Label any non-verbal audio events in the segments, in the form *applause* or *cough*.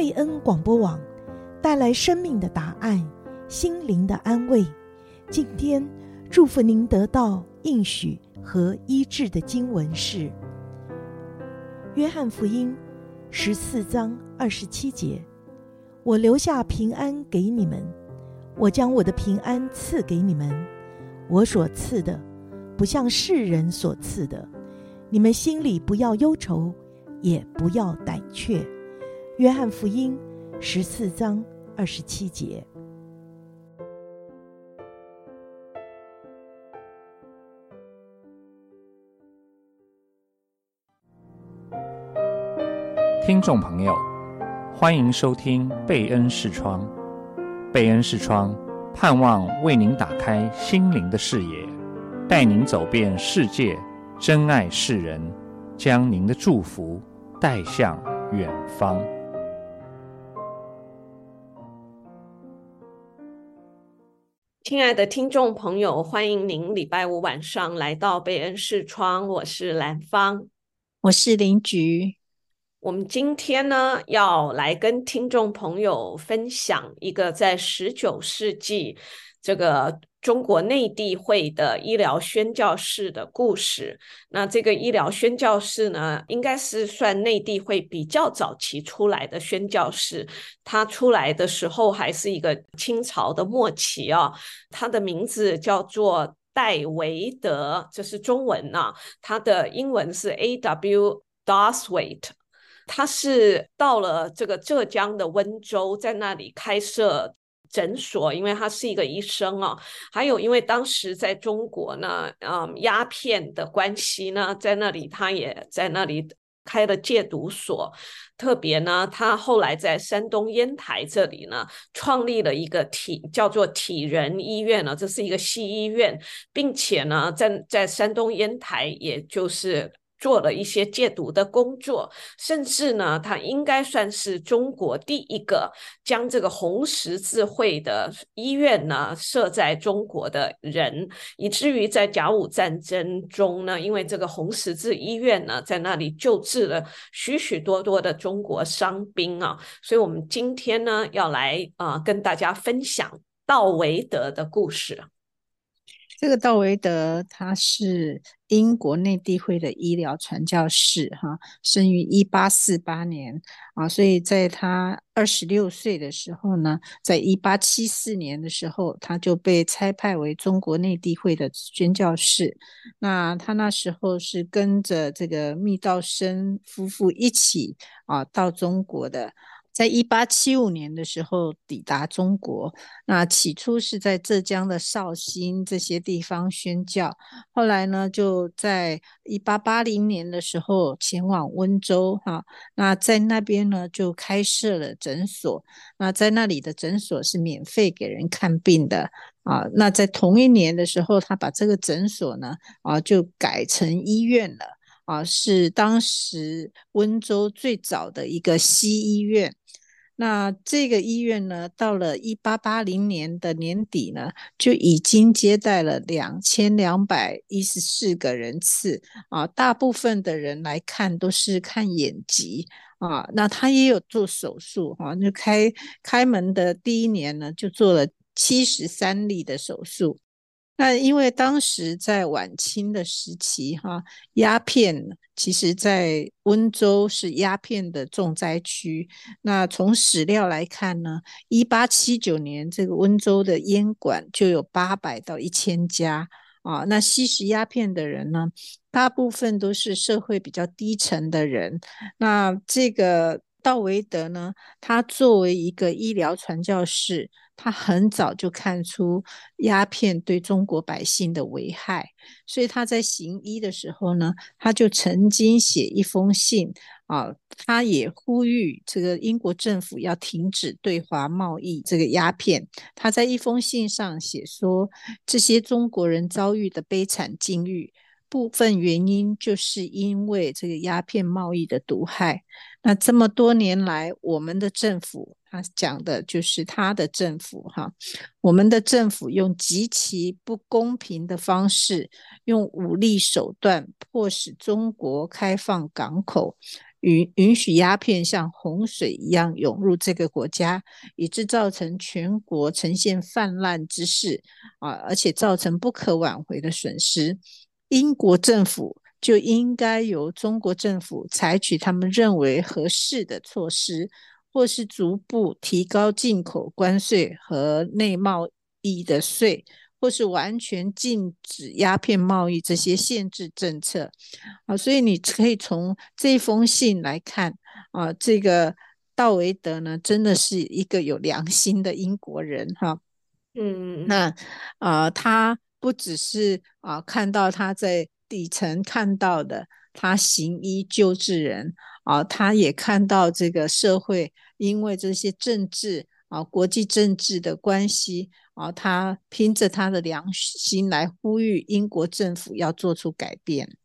贝恩广播网带来生命的答案、心灵的安慰。今天祝福您得到应许和医治的经文是《约翰福音》十四章二十七节：“我留下平安给你们，我将我的平安赐给你们。我所赐的，不像世人所赐的。你们心里不要忧愁，也不要胆怯。”约翰福音十四章二十七节。听众朋友，欢迎收听贝恩视窗。贝恩视窗盼望为您打开心灵的视野，带您走遍世界，珍爱世人，将您的祝福带向远方。亲爱的听众朋友，欢迎您礼拜五晚上来到贝恩视窗。我是兰芳，我是林菊。我们今天呢，要来跟听众朋友分享一个在十九世纪这个。中国内地会的医疗宣教士的故事。那这个医疗宣教士呢，应该是算内地会比较早期出来的宣教士。他出来的时候还是一个清朝的末期啊。他的名字叫做戴维德，这是中文啊。他的英文是 A W Doswaite。他是到了这个浙江的温州，在那里开设。诊所，因为他是一个医生啊，还有因为当时在中国呢，嗯，鸦片的关系呢，在那里他也在那里开了戒毒所，特别呢，他后来在山东烟台这里呢，创立了一个体叫做体仁医院呢，这是一个西医院，并且呢，在在山东烟台，也就是。做了一些戒毒的工作，甚至呢，他应该算是中国第一个将这个红十字会的医院呢设在中国的人，以至于在甲午战争中呢，因为这个红十字医院呢在那里救治了许许多多的中国伤兵啊，所以我们今天呢要来啊、跟大家分享道维德的故事。这个道维德他是英国内地会的医疗传教士，哈，生于一八四八年啊，所以在他二十六岁的时候呢，在一八七四年的时候，他就被差派为中国内地会的宣教士。那他那时候是跟着这个密道生夫妇一起啊到中国的。在一八七五年的时候抵达中国，那起初是在浙江的绍兴这些地方宣教，后来呢就在一八八零年的时候前往温州哈，那在那边呢就开设了诊所，那在那里的诊所是免费给人看病的啊，那在同一年的时候，他把这个诊所呢啊就改成医院了啊，是当时温州最早的一个西医院。那这个医院呢，到了一八八零年的年底呢，就已经接待了两千两百一十四个人次啊，大部分的人来看都是看眼疾啊，那他也有做手术哈，就开开门的第一年呢，就做了七十三例的手术。那因为当时在晚清的时期，哈，鸦片其实在温州是鸦片的重灾区。那从史料来看呢，一八七九年这个温州的烟馆就有八百到一千家啊。那吸食鸦片的人呢，大部分都是社会比较低层的人。那这个道维德呢，他作为一个医疗传教士。他很早就看出鸦片对中国百姓的危害，所以他在行医的时候呢，他就曾经写一封信啊，他也呼吁这个英国政府要停止对华贸易这个鸦片。他在一封信上写说，这些中国人遭遇的悲惨境遇，部分原因就是因为这个鸦片贸易的毒害。那这么多年来，我们的政府他讲的就是他的政府哈，我们的政府用极其不公平的方式，用武力手段迫使中国开放港口，允允许鸦片像洪水一样涌入这个国家，以致造成全国呈现泛滥之势啊，而且造成不可挽回的损失。英国政府就应该由中国政府采取他们认为合适的措施。或是逐步提高进口关税和内贸易的税，或是完全禁止鸦片贸易这些限制政策啊，所以你可以从这封信来看啊，这个道维德呢，真的是一个有良心的英国人哈。嗯，那啊，他不只是啊看到他在底层看到的。他行医救治人啊，他也看到这个社会因为这些政治啊、国际政治的关系啊，他凭着他的良心来呼吁英国政府要做出改变。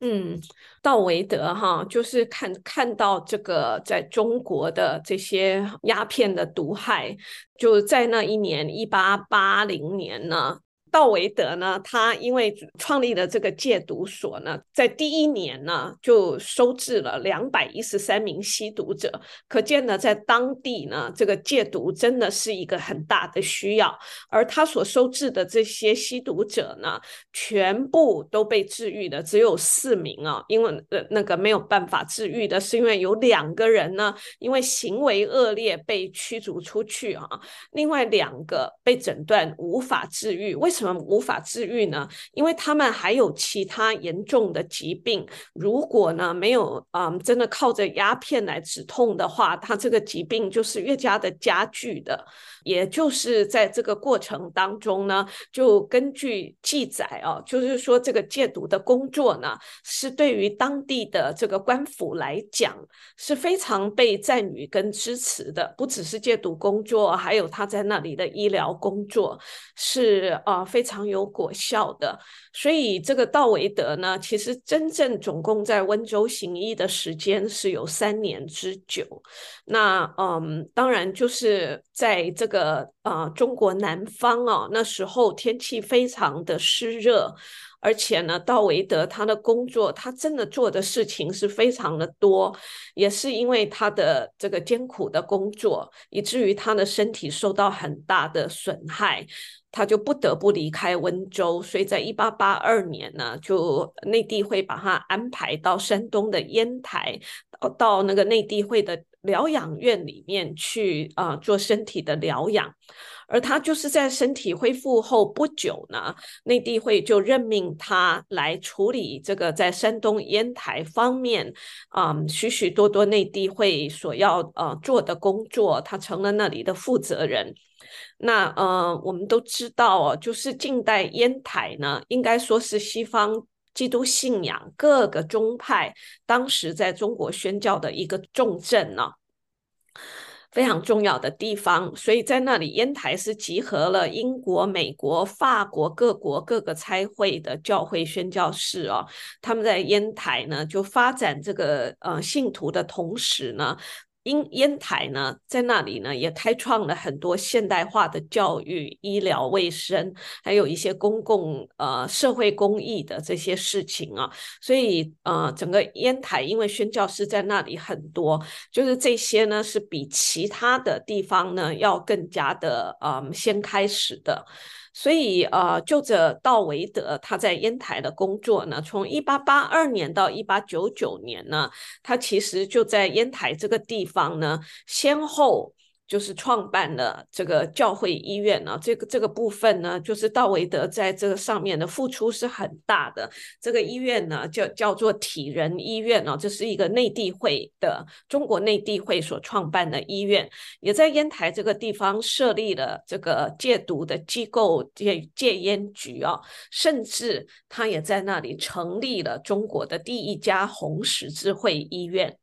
嗯，道维德哈，就是看看到这个在中国的这些鸦片的毒害，就在那一年一八八零年呢。道维德呢，他因为创立了这个戒毒所呢，在第一年呢就收治了两百一十三名吸毒者，可见呢，在当地呢，这个戒毒真的是一个很大的需要。而他所收治的这些吸毒者呢，全部都被治愈的，只有四名啊，因为呃那个没有办法治愈的，是因为有两个人呢，因为行为恶劣被驱逐出去啊，另外两个被诊断无法治愈，为什么？无法治愈呢？因为他们还有其他严重的疾病。如果呢没有嗯，真的靠着鸦片来止痛的话，他这个疾病就是越加的加剧的。也就是在这个过程当中呢，就根据记载啊，就是说这个戒毒的工作呢，是对于当地的这个官府来讲是非常被赞誉跟支持的。不只是戒毒工作，还有他在那里的医疗工作是啊。非常有果效的，所以这个道维德呢，其实真正总共在温州行医的时间是有三年之久。那嗯，当然就是在这个呃中国南方啊，那时候天气非常的湿热。而且呢，道维德他的工作，他真的做的事情是非常的多，也是因为他的这个艰苦的工作，以至于他的身体受到很大的损害，他就不得不离开温州。所以在一八八二年呢，就内地会把他安排到山东的烟台，到那个内地会的疗养院里面去啊，做身体的疗养。而他就是在身体恢复后不久呢，内地会就任命他来处理这个在山东烟台方面啊、嗯、许许多多内地会所要呃做的工作，他成了那里的负责人。那呃，我们都知道哦，就是近代烟台呢，应该说是西方基督信仰各个宗派当时在中国宣教的一个重镇呢。非常重要的地方，所以在那里，烟台是集合了英国、美国、法国各国各个差会的教会宣教士哦。他们在烟台呢，就发展这个呃信徒的同时呢。因烟台呢，在那里呢，也开创了很多现代化的教育、医疗卫生，还有一些公共呃社会公益的这些事情啊。所以呃，整个烟台因为宣教师在那里很多，就是这些呢是比其他的地方呢要更加的呃先开始的。所以，呃，就着道维德他在烟台的工作呢，从一八八二年到一八九九年呢，他其实就在烟台这个地方呢，先后。就是创办了这个教会医院呢，这个这个部分呢，就是道维德在这个上面的付出是很大的。这个医院呢，叫叫做体仁医院呢，这是一个内地会的中国内地会所创办的医院，也在烟台这个地方设立了这个戒毒的机构戒戒烟局啊，甚至他也在那里成立了中国的第一家红十字会医院。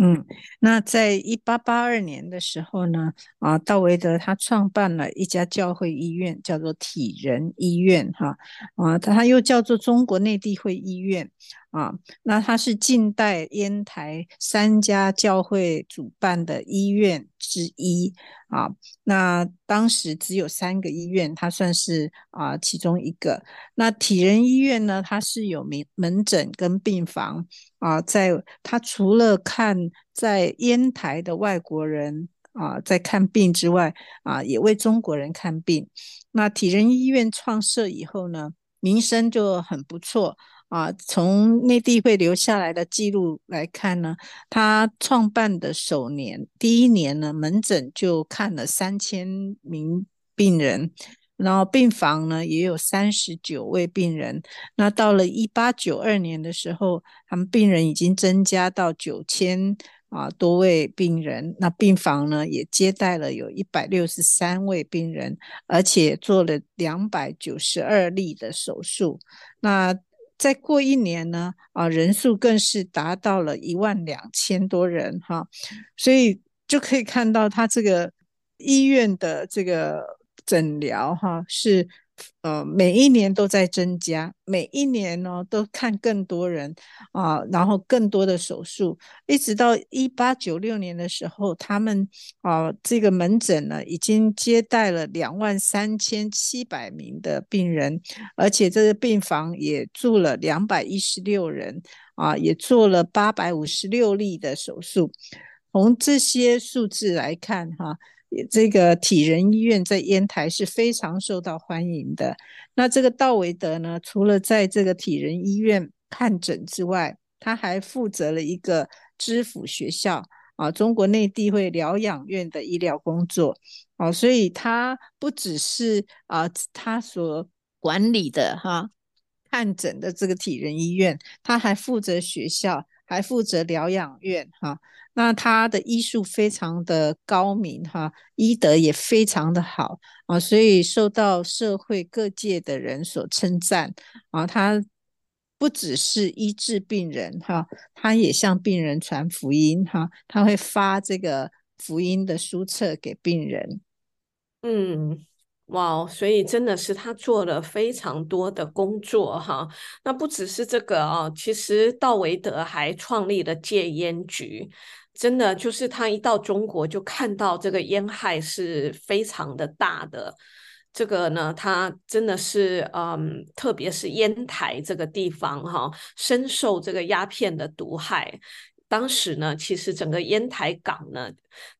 嗯，那在一八八二年的时候呢，啊，道维德他创办了一家教会医院，叫做体仁医院，哈，啊，他又叫做中国内地会医院，啊，那它是近代烟台三家教会主办的医院之一啊。那当时只有三个医院，它算是啊其中一个。那体仁医院呢，它是有门门诊跟病房啊，在它除了看在烟台的外国人啊在看病之外啊，也为中国人看病。那体仁医院创设以后呢，名声就很不错。啊，从内地会留下来的记录来看呢，他创办的首年第一年呢，门诊就看了三千名病人，然后病房呢也有三十九位病人。那到了一八九二年的时候，他们病人已经增加到九千啊多位病人，那病房呢也接待了有一百六十三位病人，而且做了两百九十二例的手术。那再过一年呢，啊，人数更是达到了一万两千多人哈，所以就可以看到他这个医院的这个诊疗哈是。呃，每一年都在增加，每一年呢都看更多人啊，然后更多的手术，一直到一八九六年的时候，他们啊这个门诊呢已经接待了两万三千七百名的病人，而且这个病房也住了两百一十六人啊，也做了八百五十六例的手术。从这些数字来看，哈、这个体仁医院在烟台是非常受到欢迎的。那这个道维德呢，除了在这个体仁医院看诊之外，他还负责了一个知府学校啊，中国内地会疗养院的医疗工作啊，所以他不只是啊，他所管理的哈、看诊的这个体仁医院，他还负责学校，还负责疗养院哈。那他的医术非常的高明哈，医德也非常的好啊，所以受到社会各界的人所称赞啊。他不只是医治病人哈，他也向病人传福音哈，他会发这个福音的书册给病人。嗯。哇，所以真的是他做了非常多的工作哈。那不只是这个啊，其实道维德还创立了戒烟局。真的就是他一到中国就看到这个烟害是非常的大的。这个呢，他真的是嗯，特别是烟台这个地方哈，深受这个鸦片的毒害。当时呢，其实整个烟台港呢，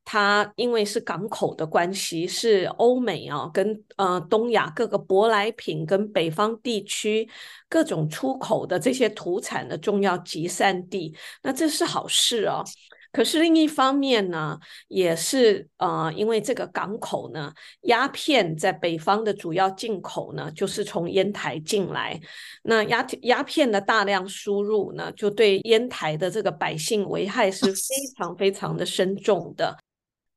它因为是港口的关系，是欧美啊跟呃东亚各个舶来品跟北方地区各种出口的这些土产的重要集散地，那这是好事哦。可是另一方面呢，也是呃，因为这个港口呢，鸦片在北方的主要进口呢，就是从烟台进来。那鸦鸦片的大量输入呢，就对烟台的这个百姓危害是 *laughs* 非常非常的深重的。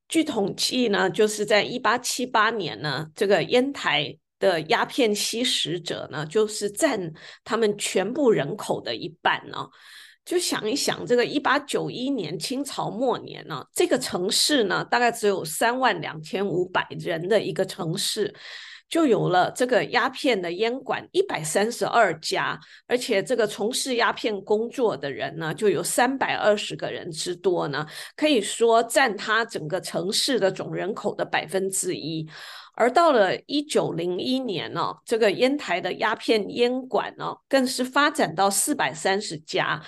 据统计呢，就是在一八七八年呢，这个烟台的鸦片吸食者呢，就是占他们全部人口的一半呢。就想一想，这个一八九一年清朝末年呢，这个城市呢，大概只有三万两千五百人的一个城市，就有了这个鸦片的烟馆一百三十二家，而且这个从事鸦片工作的人呢，就有三百二十个人之多呢，可以说占他整个城市的总人口的百分之一。而到了一九零一年呢、这个烟台的鸦片烟馆呢，更是发展到四百三十家，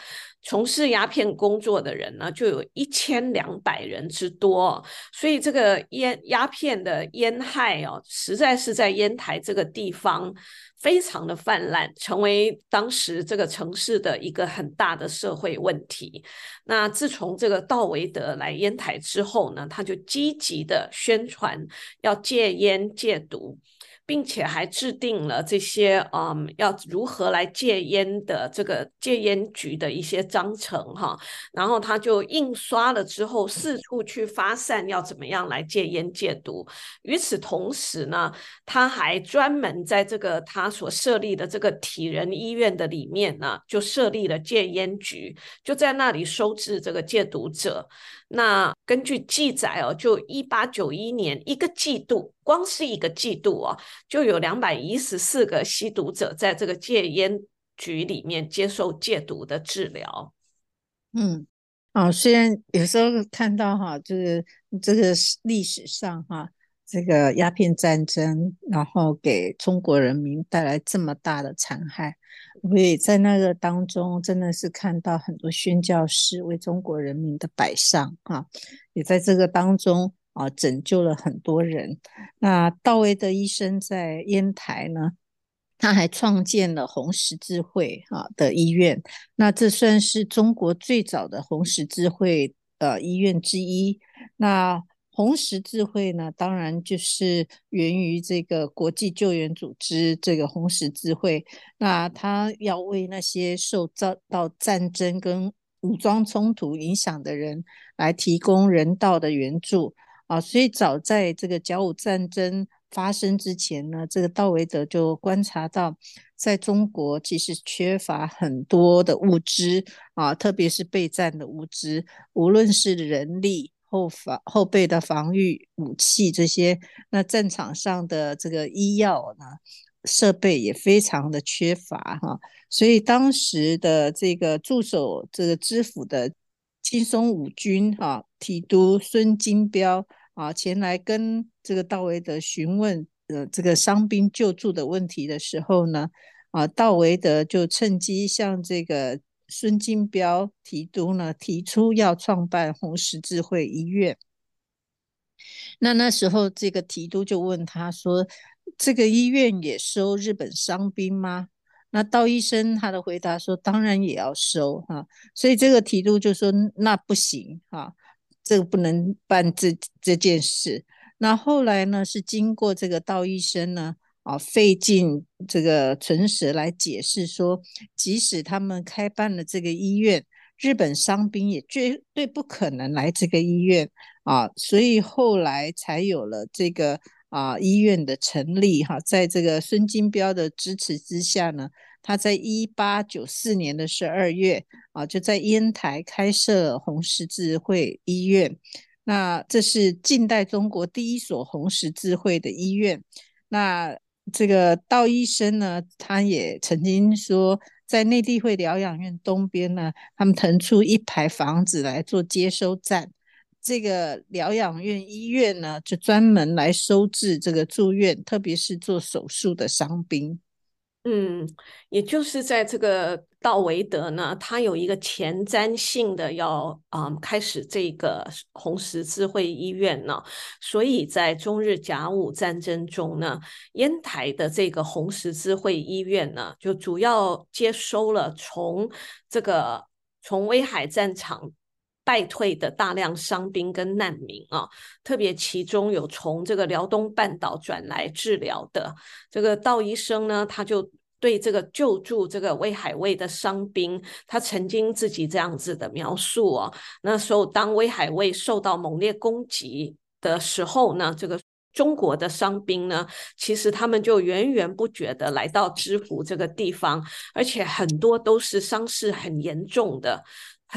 从事鸦片工作的人呢，就有一千两百人之多。所以这个烟鸦片的烟害哦，实在是在烟台这个地方。非常的泛滥，成为当时这个城市的一个很大的社会问题。那自从这个道维德来烟台之后呢，他就积极的宣传要戒烟戒毒。并且还制定了这些嗯，要如何来戒烟的这个戒烟局的一些章程哈，然后他就印刷了之后四处去发散，要怎么样来戒烟戒毒。与此同时呢，他还专门在这个他所设立的这个体仁医院的里面呢，就设立了戒烟局，就在那里收治这个戒毒者。那根据记载哦，就一八九一年一个季度，光是一个季度哦，就有两百一十四个吸毒者在这个戒烟局里面接受戒毒的治疗。嗯，啊，虽然有时候看到哈，就是这个历史上哈。这个鸦片战争，然后给中国人民带来这么大的残害，我也在那个当中，真的是看到很多宣教士为中国人民的摆上啊，也在这个当中啊拯救了很多人。那道威德医生在烟台呢，他还创建了红十字会啊的医院，那这算是中国最早的红十字会呃医院之一。那红十字会呢，当然就是源于这个国际救援组织，这个红十字会。那他要为那些受遭到战争跟武装冲突影响的人来提供人道的援助啊。所以早在这个甲午战争发生之前呢，这个道维德就观察到，在中国其实缺乏很多的物资啊，特别是备战的物资，无论是人力。后防后备的防御武器这些，那战场上的这个医药呢，设备也非常的缺乏哈，所以当时的这个驻守这个知府的青松五军哈提督孙金彪啊前来跟这个道维德询问呃这个伤兵救助的问题的时候呢，啊道维德就趁机向这个。孙金彪提督呢提出要创办红十字会医院，那那时候这个提督就问他说：“这个医院也收日本伤兵吗？”那道医生他的回答说：“当然也要收哈。”所以这个提督就说：“那不行哈，这个不能办这这件事。”那后来呢是经过这个道医生呢。啊，费尽这个唇舌来解释说，即使他们开办了这个医院，日本伤兵也绝对不可能来这个医院啊，所以后来才有了这个啊医院的成立哈。在这个孙金彪的支持之下呢，他在一八九四年的十二月啊，就在烟台开设红十字会医院。那这是近代中国第一所红十字会的医院。那这个道医生呢，他也曾经说，在内地会疗养院东边呢，他们腾出一排房子来做接收站。这个疗养院医院呢，就专门来收治这个住院，特别是做手术的伤兵。嗯，也就是在这个道维德呢，他有一个前瞻性的要啊、嗯、开始这个红十字会医院呢，所以在中日甲午战争中呢，烟台的这个红十字会医院呢，就主要接收了从这个从威海战场败退的大量伤兵跟难民啊，特别其中有从这个辽东半岛转来治疗的这个道医生呢，他就。对这个救助这个威海卫的伤兵，他曾经自己这样子的描述哦。那时候当威海卫受到猛烈攻击的时候呢，这个中国的伤兵呢，其实他们就源源不绝的来到知府这个地方，而且很多都是伤势很严重的，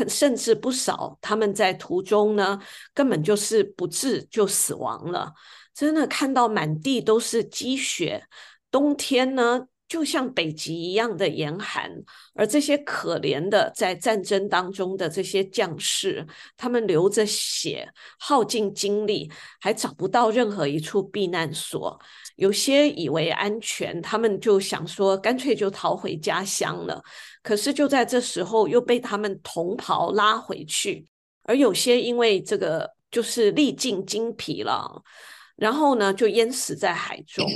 甚至不少他们在途中呢，根本就是不治就死亡了。真的看到满地都是积雪，冬天呢。就像北极一样的严寒，而这些可怜的在战争当中的这些将士，他们流着血，耗尽精力，还找不到任何一处避难所。有些以为安全，他们就想说干脆就逃回家乡了。可是就在这时候，又被他们同袍拉回去。而有些因为这个就是历尽精疲了，然后呢就淹死在海中。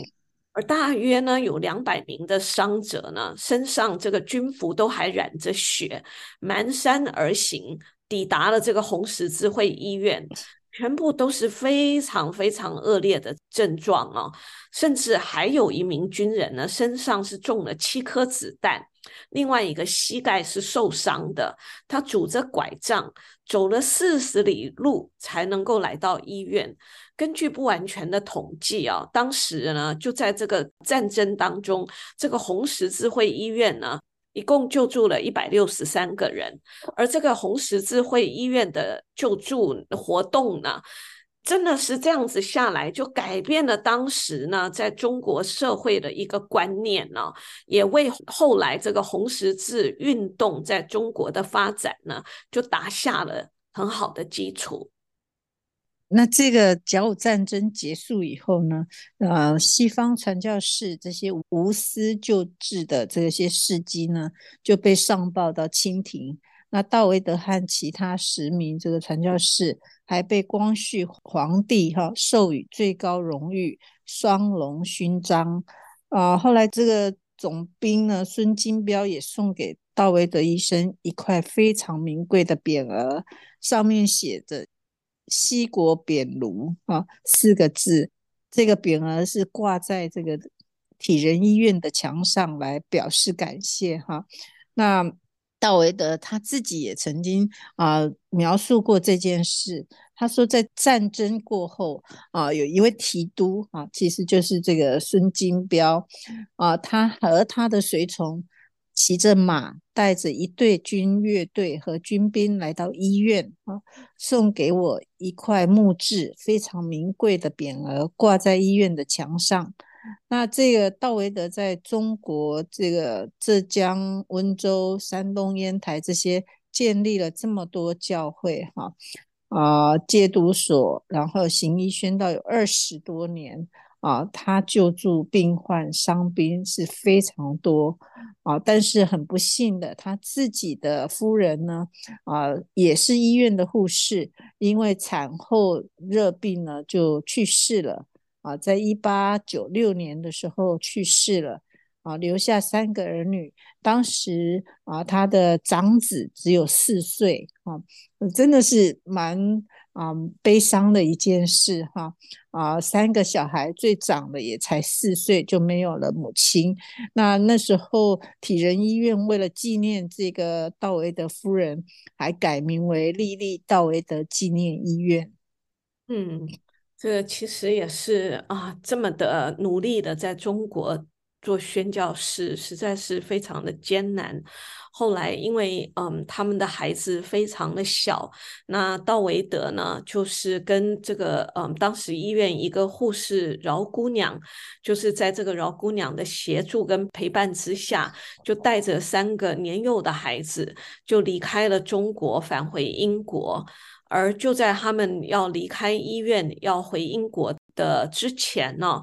而大约呢，有两百名的伤者呢，身上这个军服都还染着血，蹒跚而行，抵达了这个红十字会医院，全部都是非常非常恶劣的症状啊，甚至还有一名军人呢，身上是中了七颗子弹，另外一个膝盖是受伤的，他拄着拐杖走了四十里路才能够来到医院。根据不完全的统计啊，当时呢，就在这个战争当中，这个红十字会医院呢，一共救助了一百六十三个人，而这个红十字会医院的救助活动呢，真的是这样子下来，就改变了当时呢，在中国社会的一个观念呢，也为后来这个红十字运动在中国的发展呢，就打下了很好的基础。那这个甲午战争结束以后呢，呃，西方传教士这些无私救治的这些事迹呢，就被上报到清廷。那道维德和其他十名这个传教士还被光绪皇帝哈授予最高荣誉双龙勋章啊。后来这个总兵呢孙金标也送给道维德医生一块非常名贵的匾额，上面写着“西国匾炉”啊四个字。这个匾额是挂在这个体仁医院的墙上来表示感谢哈。那。道维德他自己也曾经啊、描述过这件事。他说，在战争过后啊、有一位提督啊，其实就是这个孙金标啊，他和他的随从骑着马，带着一队军乐队和军兵来到医院啊，送给我一块木质非常名贵的匾额，挂在医院的墙上。那这个道维德在中国这个浙江温州、山东烟台这些建立了这么多教会哈啊戒毒所，然后行医宣道有二十多年啊，他救助病患伤兵是非常多啊，但是很不幸的，他自己的夫人呢啊也是医院的护士，因为产后热病呢就去世了。啊，在一八九六年的时候去世了，啊，留下三个儿女。当时啊，他的长子只有四岁，啊，真的是蛮啊悲伤的一件事哈。啊，三个小孩最长的也才四岁，就没有了母亲。那那时候体仁医院为了纪念这个道维德夫人，还改名为莉莉道维德纪念医院。嗯。这其实也是啊，这么的努力的在中国做宣教士，实在是非常的艰难。后来因为嗯，他们的孩子非常的小，那道维德呢，就是跟这个嗯，当时医院一个护士饶姑娘，就是在这个饶姑娘的协助跟陪伴之下，就带着三个年幼的孩子，就离开了中国，返回英国。而就在他们要离开医院，要回英国的之前呢，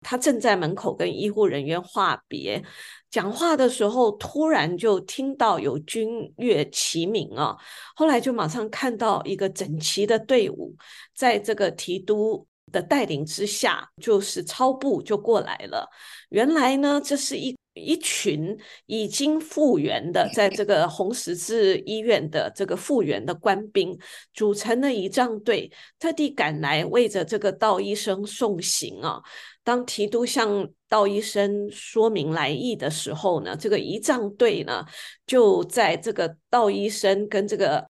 他正在门口跟医护人员话别，讲话的时候，突然就听到有军乐齐鸣啊，后来就马上看到一个整齐的队伍，在这个提督的带领之下，就是操步就过来了。原来呢，这是一。一群已经复员的，在这个红十字医院的这个复员的官兵组成了仪仗队，特地赶来为着这个道医生送行啊。当提督向道医生说明来意的时候呢，这个仪仗队呢就在这个道医生跟这个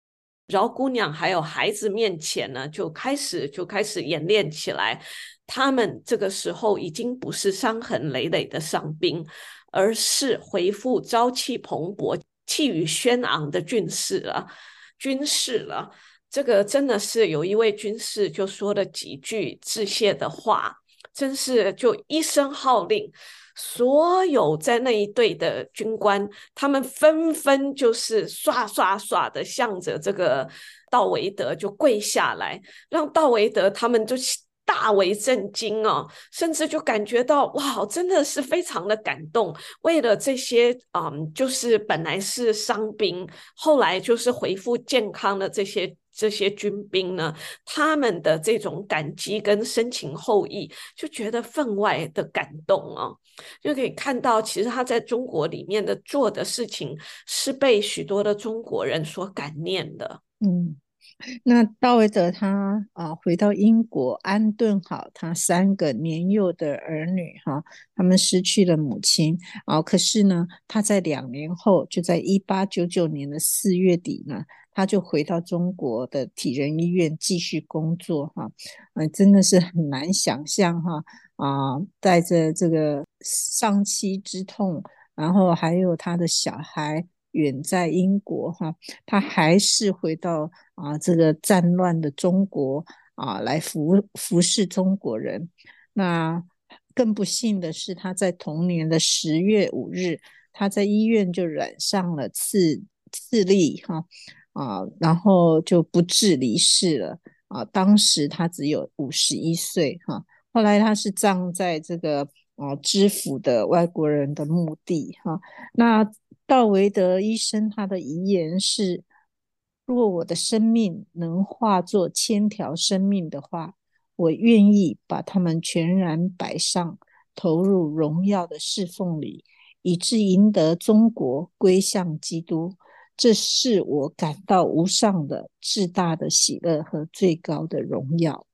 饶姑娘还有孩子面前呢，就开始就开始演练起来。他们这个时候已经不是伤痕累累的伤兵。而是回复朝气蓬勃、气宇轩昂的军士了，军士了。这个真的是有一位军士就说了几句致谢的话，真是就一声号令，所有在那一队的军官，他们纷纷就是刷刷刷的向着这个道维德就跪下来，让道维德他们就。大为震惊哦，甚至就感觉到哇，真的是非常的感动。为了这些，嗯，就是本来是伤兵，后来就是恢复健康的这些这些军兵呢，他们的这种感激跟深情厚谊，就觉得分外的感动哦。就可以看到，其实他在中国里面的做的事情，是被许多的中国人所感念的。嗯。那道维德他啊回到英国安顿好他三个年幼的儿女哈，他们失去了母亲啊，可是呢，他在两年后，就在一八九九年的四月底呢，他就回到中国的体仁医院继续工作哈，嗯，真的是很难想象哈啊，带着这个丧妻之痛，然后还有他的小孩。远在英国哈，他还是回到啊这个战乱的中国啊来服服侍中国人。那更不幸的是，他在同年的十月五日，他在医院就染上了次次痢哈啊，然后就不治离世了啊。当时他只有五十一岁哈。后来他是葬在这个啊知府的外国人的墓地哈。那道维德医生他的遗言是：若我的生命能化作千条生命的话，我愿意把他们全然摆上，投入荣耀的侍奉里，以致赢得中国归向基督。这是我感到无上的至大的喜乐和最高的荣耀。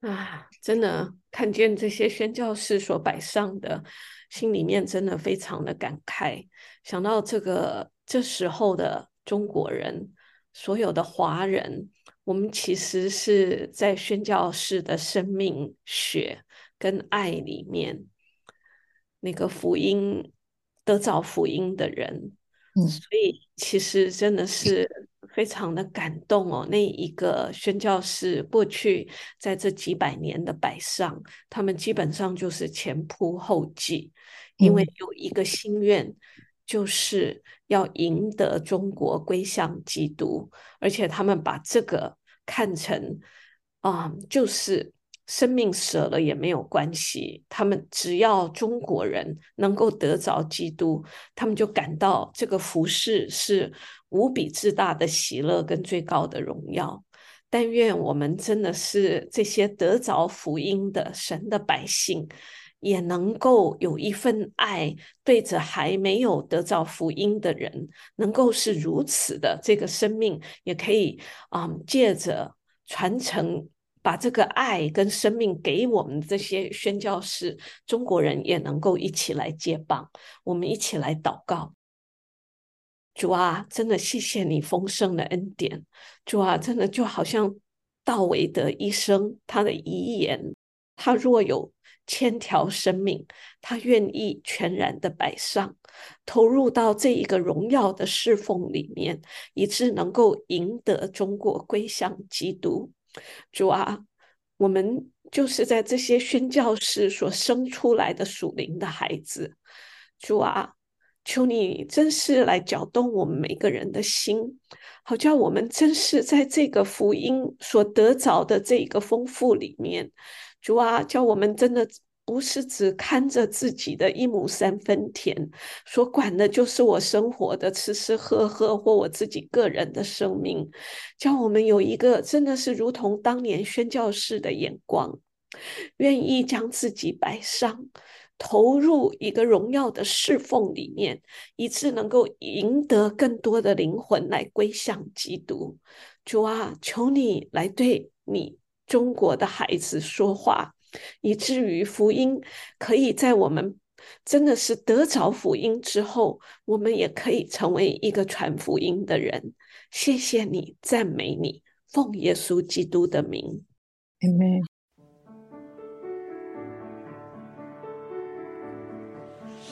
啊，真的看见这些宣教士所摆上的，心里面真的非常的感慨。想到这个这时候的中国人，所有的华人，我们其实是在宣教士的生命血跟爱里面，那个福音得着福音的人，嗯，所以其实真的是。非常的感动哦，那一个宣教士过去在这几百年的摆上，他们基本上就是前仆后继，因为有一个心愿，就是要赢得中国归向基督，而且他们把这个看成啊、嗯，就是。生命舍了也没有关系，他们只要中国人能够得着基督，他们就感到这个服饰是无比之大的喜乐跟最高的荣耀。但愿我们真的是这些得着福音的神的百姓，也能够有一份爱，对着还没有得着福音的人，能够是如此的这个生命，也可以啊、借着传承。把这个爱跟生命给我们这些宣教士，中国人也能够一起来接棒。我们一起来祷告，主啊，真的谢谢你丰盛的恩典。主啊，真的就好像道维德医生他的遗言，他若有千条生命，他愿意全然的摆上，投入到这一个荣耀的侍奉里面，以致能够赢得中国归向基督。主啊，我们就是在这些宣教士所生出来的属灵的孩子。主啊，求你真是来搅动我们每个人的心，好叫我们真是在这个福音所得着的这个丰富里面。主啊，叫我们真的。不是只看着自己的一亩三分田，所管的就是我生活的吃吃喝喝或我自己个人的生命。叫我们有一个真的是如同当年宣教士的眼光，愿意将自己摆上，投入一个荣耀的侍奉里面，以致能够赢得更多的灵魂来归向基督。主啊，求你来对你中国的孩子说话。以至于福音可以在我们真的是得着福音之后，我们也可以成为一个传福音的人。谢谢你，赞美你，奉耶稣基督的名，Amen。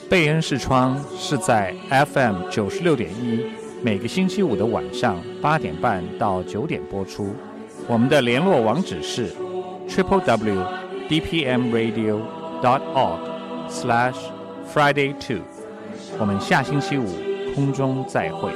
贝恩视窗是在 FM 九十六点一，每个星期五的晚上八点半到九点播出。我们的联络网址是 Triple W。dpmradio.org/slash Friday Two，我们下星期五空中再会。